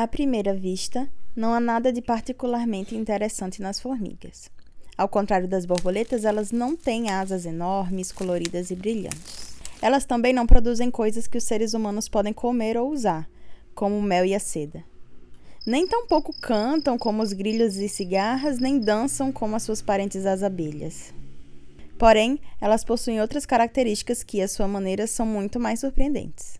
À primeira vista, não há nada de particularmente interessante nas formigas. Ao contrário das borboletas, elas não têm asas enormes, coloridas e brilhantes. Elas também não produzem coisas que os seres humanos podem comer ou usar, como o mel e a seda. Nem tampouco cantam como os grilhos e cigarras, nem dançam como as suas parentes as abelhas. Porém, elas possuem outras características que, à sua maneira, são muito mais surpreendentes.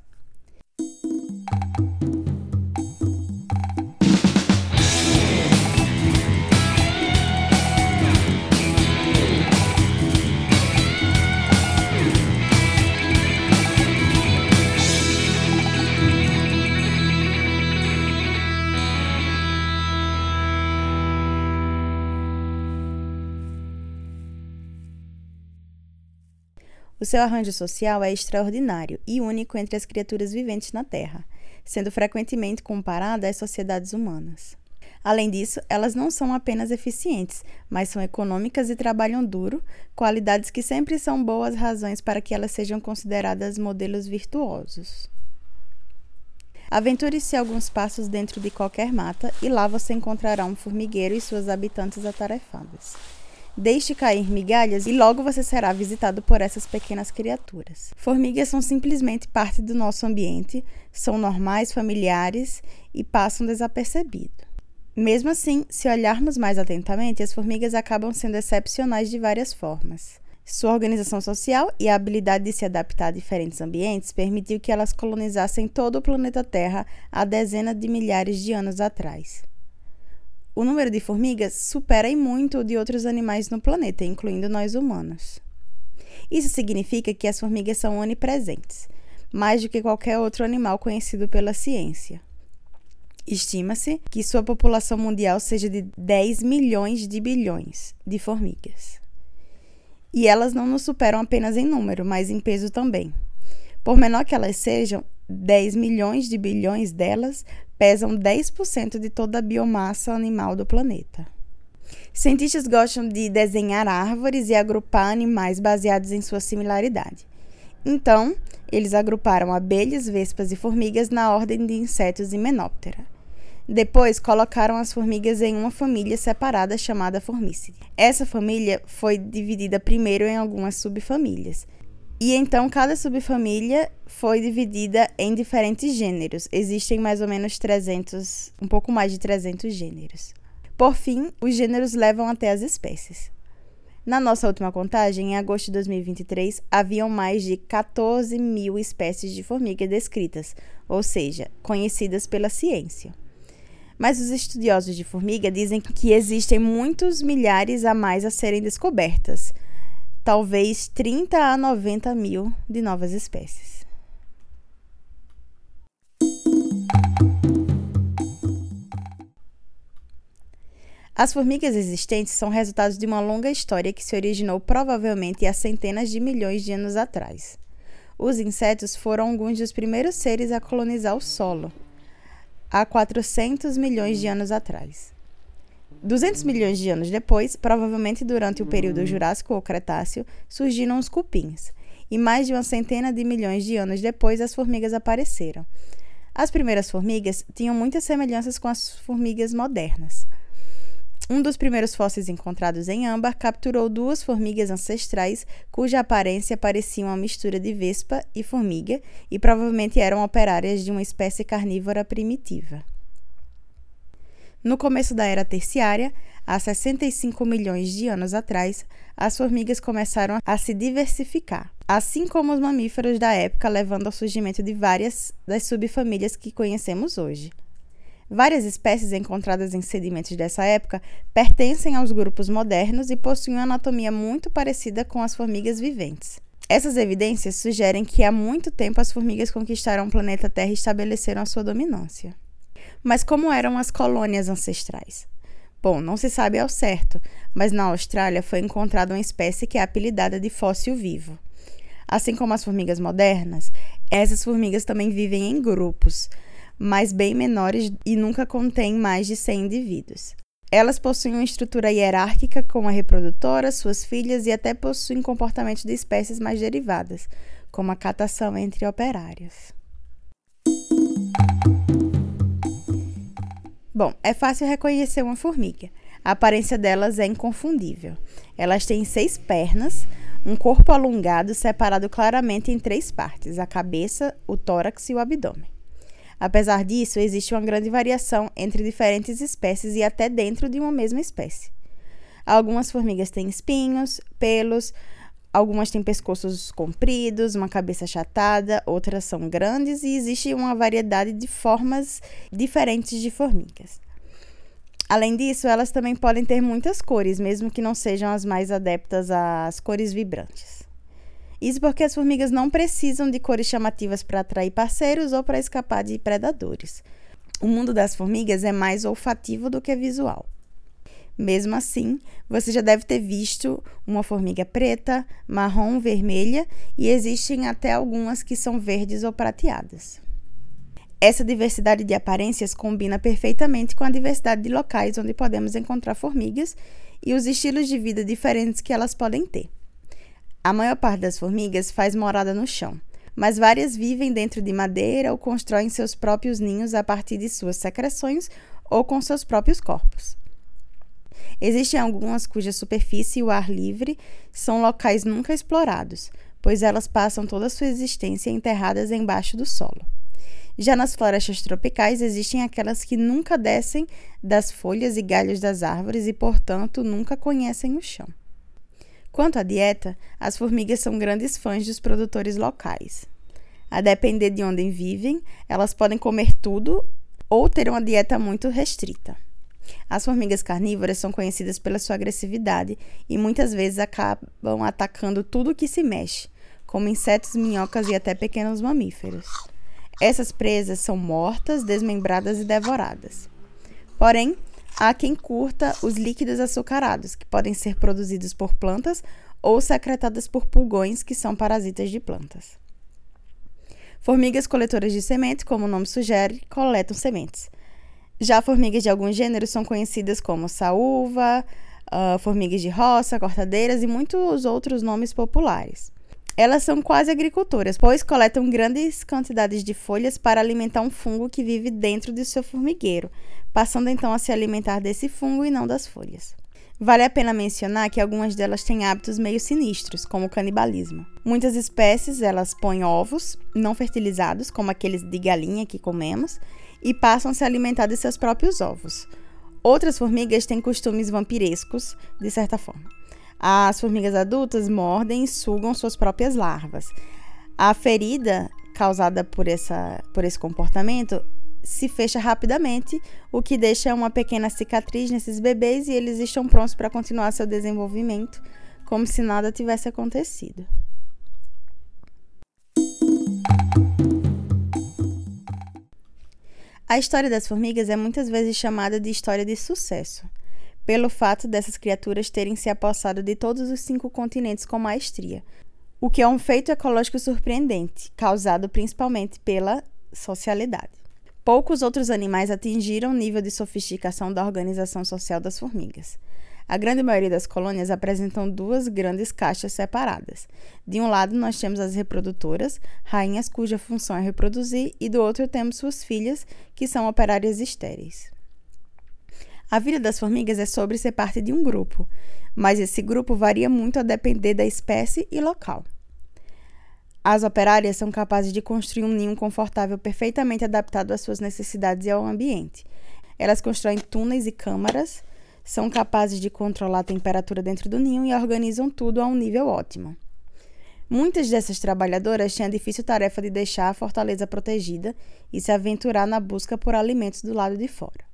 O seu arranjo social é extraordinário e único entre as criaturas viventes na Terra, sendo frequentemente comparada às sociedades humanas. Além disso, elas não são apenas eficientes, mas são econômicas e trabalham duro, qualidades que sempre são boas razões para que elas sejam consideradas modelos virtuosos. Aventure-se alguns passos dentro de qualquer mata e lá você encontrará um formigueiro e suas habitantes atarefadas. Deixe cair migalhas e logo você será visitado por essas pequenas criaturas. Formigas são simplesmente parte do nosso ambiente, são normais, familiares e passam desapercebido. Mesmo assim, se olharmos mais atentamente, as formigas acabam sendo excepcionais de várias formas. Sua organização social e a habilidade de se adaptar a diferentes ambientes permitiu que elas colonizassem todo o planeta Terra há dezenas de milhares de anos atrás. O número de formigas supera em muito o de outros animais no planeta, incluindo nós humanos. Isso significa que as formigas são onipresentes, mais do que qualquer outro animal conhecido pela ciência. Estima-se que sua população mundial seja de 10 milhões de bilhões de formigas. E elas não nos superam apenas em número, mas em peso também. Por menor que elas sejam, 10 milhões de bilhões delas pesam 10% de toda a biomassa animal do planeta. Cientistas gostam de desenhar árvores e agrupar animais baseados em sua similaridade. Então, eles agruparam abelhas, vespas e formigas na ordem de insetos Hymenoptera. Depois, colocaram as formigas em uma família separada chamada Formicidae. Essa família foi dividida primeiro em algumas subfamílias, e então cada subfamília foi dividida em diferentes gêneros. Existem mais ou menos 300, um pouco mais de 300 gêneros. Por fim, os gêneros levam até as espécies. Na nossa última contagem, em agosto de 2023, haviam mais de 14 mil espécies de formiga descritas, ou seja, conhecidas pela ciência. Mas os estudiosos de formiga dizem que existem muitos milhares a mais a serem descobertas, talvez 30 a 90 mil de novas espécies. As formigas existentes são resultados de uma longa história que se originou provavelmente há centenas de milhões de anos atrás. Os insetos foram alguns dos primeiros seres a colonizar o solo, há 400 milhões de anos atrás. 200 milhões de anos depois, provavelmente durante o período Jurássico ou Cretáceo, surgiram os cupins. E mais de uma centena de milhões de anos depois, as formigas apareceram. As primeiras formigas tinham muitas semelhanças com as formigas modernas. Um dos primeiros fósseis encontrados em âmbar capturou duas formigas ancestrais cuja aparência parecia uma mistura de vespa e formiga e provavelmente eram operárias de uma espécie carnívora primitiva. No começo da era terciária, há 65 milhões de anos atrás, as formigas começaram a se diversificar, assim como os mamíferos da época, levando ao surgimento de várias das subfamílias que conhecemos hoje. Várias espécies encontradas em sedimentos dessa época pertencem aos grupos modernos e possuem uma anatomia muito parecida com as formigas viventes. Essas evidências sugerem que há muito tempo as formigas conquistaram o planeta Terra e estabeleceram a sua dominância. Mas como eram as colônias ancestrais? Bom, não se sabe ao certo, mas na Austrália foi encontrada uma espécie que é apelidada de fóssil vivo. Assim como as formigas modernas, essas formigas também vivem em grupos, mas bem menores e nunca contêm mais de 100 indivíduos. Elas possuem uma estrutura hierárquica com a reprodutora, suas filhas e até possuem comportamento de espécies mais derivadas, como a catação entre operários. Bom, é fácil reconhecer uma formiga. A aparência delas é inconfundível. Elas têm seis pernas, um corpo alongado separado claramente em três partes: a cabeça, o tórax e o abdômen. Apesar disso, existe uma grande variação entre diferentes espécies e até dentro de uma mesma espécie. Algumas formigas têm espinhos, pelos, algumas têm pescoços compridos, uma cabeça achatada, outras são grandes e existe uma variedade de formas diferentes de formigas. Além disso, elas também podem ter muitas cores, mesmo que não sejam as mais adeptas às cores vibrantes. Isso porque as formigas não precisam de cores chamativas para atrair parceiros ou para escapar de predadores. O mundo das formigas é mais olfativo do que visual. Mesmo assim, você já deve ter visto uma formiga preta, marrom, vermelha e existem até algumas que são verdes ou prateadas. Essa diversidade de aparências combina perfeitamente com a diversidade de locais onde podemos encontrar formigas e os estilos de vida diferentes que elas podem ter. A maior parte das formigas faz morada no chão, mas várias vivem dentro de madeira ou constroem seus próprios ninhos a partir de suas secreções ou com seus próprios corpos. Existem algumas cuja superfície e o ar livre são locais nunca explorados, pois elas passam toda a sua existência enterradas embaixo do solo. Já nas florestas tropicais existem aquelas que nunca descem das folhas e galhos das árvores e, portanto, nunca conhecem o chão. Quanto à dieta, as formigas são grandes fãs dos produtores locais. A depender de onde vivem, elas podem comer tudo ou ter uma dieta muito restrita. As formigas carnívoras são conhecidas pela sua agressividade e muitas vezes acabam atacando tudo que se mexe, como insetos, minhocas e até pequenos mamíferos. Essas presas são mortas, desmembradas e devoradas. Porém, há quem curta os líquidos açucarados, que podem ser produzidos por plantas ou secretadas por pulgões, que são parasitas de plantas. Formigas coletoras de sementes, como o nome sugere, coletam sementes. Já formigas de alguns gêneros são conhecidas como saúva, uh, formigas de roça, cortadeiras e muitos outros nomes populares. Elas são quase agricultoras, pois coletam grandes quantidades de folhas para alimentar um fungo que vive dentro de seu formigueiro, passando então a se alimentar desse fungo e não das folhas. Vale a pena mencionar que algumas delas têm hábitos meio sinistros, como o canibalismo. Muitas espécies, elas põem ovos não fertilizados, como aqueles de galinha que comemos, e passam a se alimentar de seus próprios ovos. Outras formigas têm costumes vampirescos, de certa forma. As formigas adultas mordem e sugam suas próprias larvas. A ferida causada por, essa, por esse comportamento se fecha rapidamente, o que deixa uma pequena cicatriz nesses bebês e eles estão prontos para continuar seu desenvolvimento, como se nada tivesse acontecido. A história das formigas é muitas vezes chamada de história de sucesso pelo fato dessas criaturas terem se apossado de todos os cinco continentes com maestria, o que é um feito ecológico surpreendente, causado principalmente pela socialidade. Poucos outros animais atingiram o nível de sofisticação da organização social das formigas. A grande maioria das colônias apresentam duas grandes caixas separadas. De um lado, nós temos as reprodutoras, rainhas cuja função é reproduzir, e do outro temos suas filhas, que são operárias estéreis. A vida das formigas é sobre ser parte de um grupo, mas esse grupo varia muito a depender da espécie e local. As operárias são capazes de construir um ninho confortável perfeitamente adaptado às suas necessidades e ao ambiente. Elas constroem túneis e câmaras, são capazes de controlar a temperatura dentro do ninho e organizam tudo a um nível ótimo. Muitas dessas trabalhadoras têm a difícil tarefa de deixar a fortaleza protegida e se aventurar na busca por alimentos do lado de fora.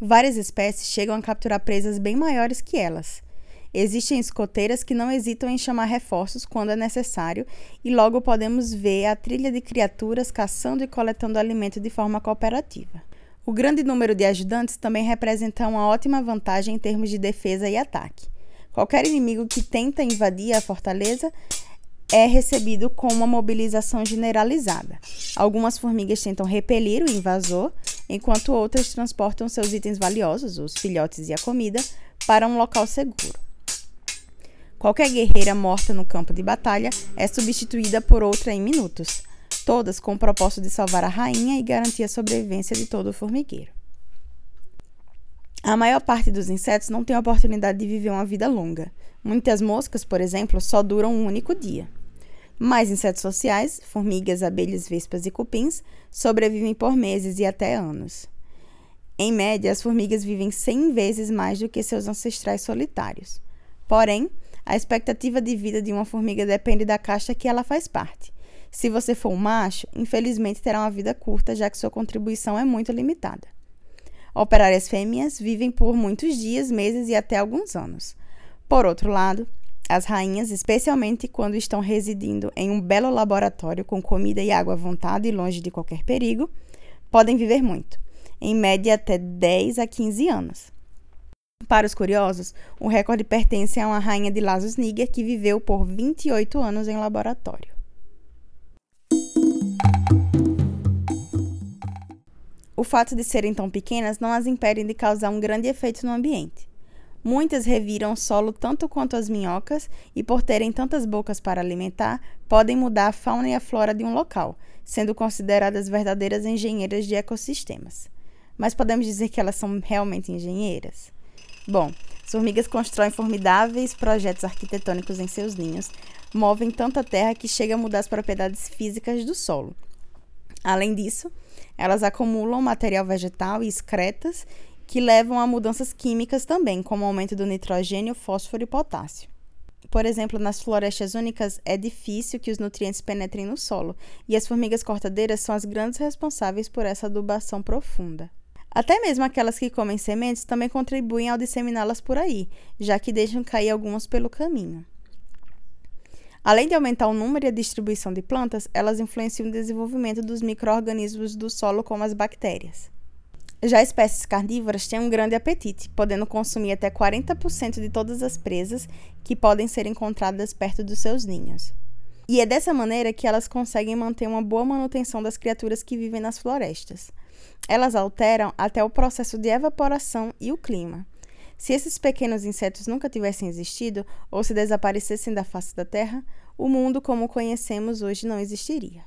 Várias espécies chegam a capturar presas bem maiores que elas. Existem escoteiras que não hesitam em chamar reforços quando é necessário, e logo podemos ver a trilha de criaturas caçando e coletando alimento de forma cooperativa. O grande número de ajudantes também representa uma ótima vantagem em termos de defesa e ataque. Qualquer inimigo que tenta invadir a fortaleza é recebido com uma mobilização generalizada. Algumas formigas tentam repelir o invasor, enquanto outras transportam seus itens valiosos, os filhotes e a comida, para um local seguro. Qualquer guerreira morta no campo de batalha é substituída por outra em minutos, todas com o propósito de salvar a rainha e garantir a sobrevivência de todo o formigueiro. A maior parte dos insetos não tem a oportunidade de viver uma vida longa. Muitas moscas, por exemplo, só duram um único dia. Mais insetos sociais, formigas, abelhas, vespas e cupins, sobrevivem por meses e até anos. Em média, as formigas vivem 100 vezes mais do que seus ancestrais solitários. Porém, a expectativa de vida de uma formiga depende da casta que ela faz parte. Se você for um macho, infelizmente terá uma vida curta, já que sua contribuição é muito limitada. Operárias fêmeas vivem por muitos dias, meses e até alguns anos. Por outro lado, as rainhas, especialmente quando estão residindo em um belo laboratório com comida e água à vontade e longe de qualquer perigo, podem viver muito, em média até 10 a 15 anos. Para os curiosos, o recorde pertence a uma rainha de Lasos Níger que viveu por 28 anos em laboratório. O fato de serem tão pequenas não as impede de causar um grande efeito no ambiente. Muitas reviram o solo tanto quanto as minhocas e, por terem tantas bocas para alimentar, podem mudar a fauna e a flora de um local, sendo consideradas verdadeiras engenheiras de ecossistemas. Mas podemos dizer que elas são realmente engenheiras? Bom, as formigas constroem formidáveis projetos arquitetônicos em seus ninhos, movem tanta terra que chega a mudar as propriedades físicas do solo. Além disso, elas acumulam material vegetal e excretas que levam a mudanças químicas também, como aumento do nitrogênio, fósforo e potássio. Por exemplo, nas florestas únicas é difícil que os nutrientes penetrem no solo, e as formigas cortadeiras são as grandes responsáveis por essa adubação profunda. Até mesmo aquelas que comem sementes também contribuem ao disseminá-las por aí, já que deixam cair algumas pelo caminho. Além de aumentar o número e a distribuição de plantas, elas influenciam o desenvolvimento dos micro-organismos do solo, como as bactérias. Já espécies carnívoras têm um grande apetite, podendo consumir até 40% de todas as presas que podem ser encontradas perto dos seus ninhos. E é dessa maneira que elas conseguem manter uma boa manutenção das criaturas que vivem nas florestas. Elas alteram até o processo de evaporação e o clima. Se esses pequenos insetos nunca tivessem existido ou se desaparecessem da face da Terra, o mundo como conhecemos hoje não existiria.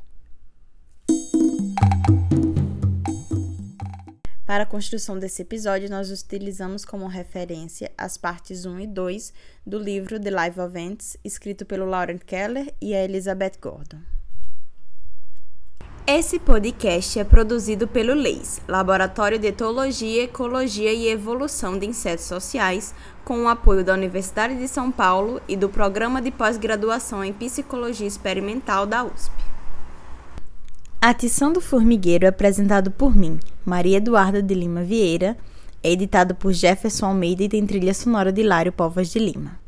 Para a construção desse episódio, nós utilizamos como referência as partes 1 e 2 do livro The Life of Ants, escrito pelo Laurent Keller e a Elizabeth Gordon. Esse podcast é produzido pelo LEIS, Laboratório de Etologia, Ecologia e Evolução de Insetos Sociais, com o apoio da Universidade de São Paulo e do Programa de Pós-Graduação em Psicologia Experimental da USP. A Tição do Formigueiro é apresentado por mim, Maria Eduarda de Lima Vieira, é editado por Jefferson Almeida e tem trilha sonora de Lário Povas de Lima.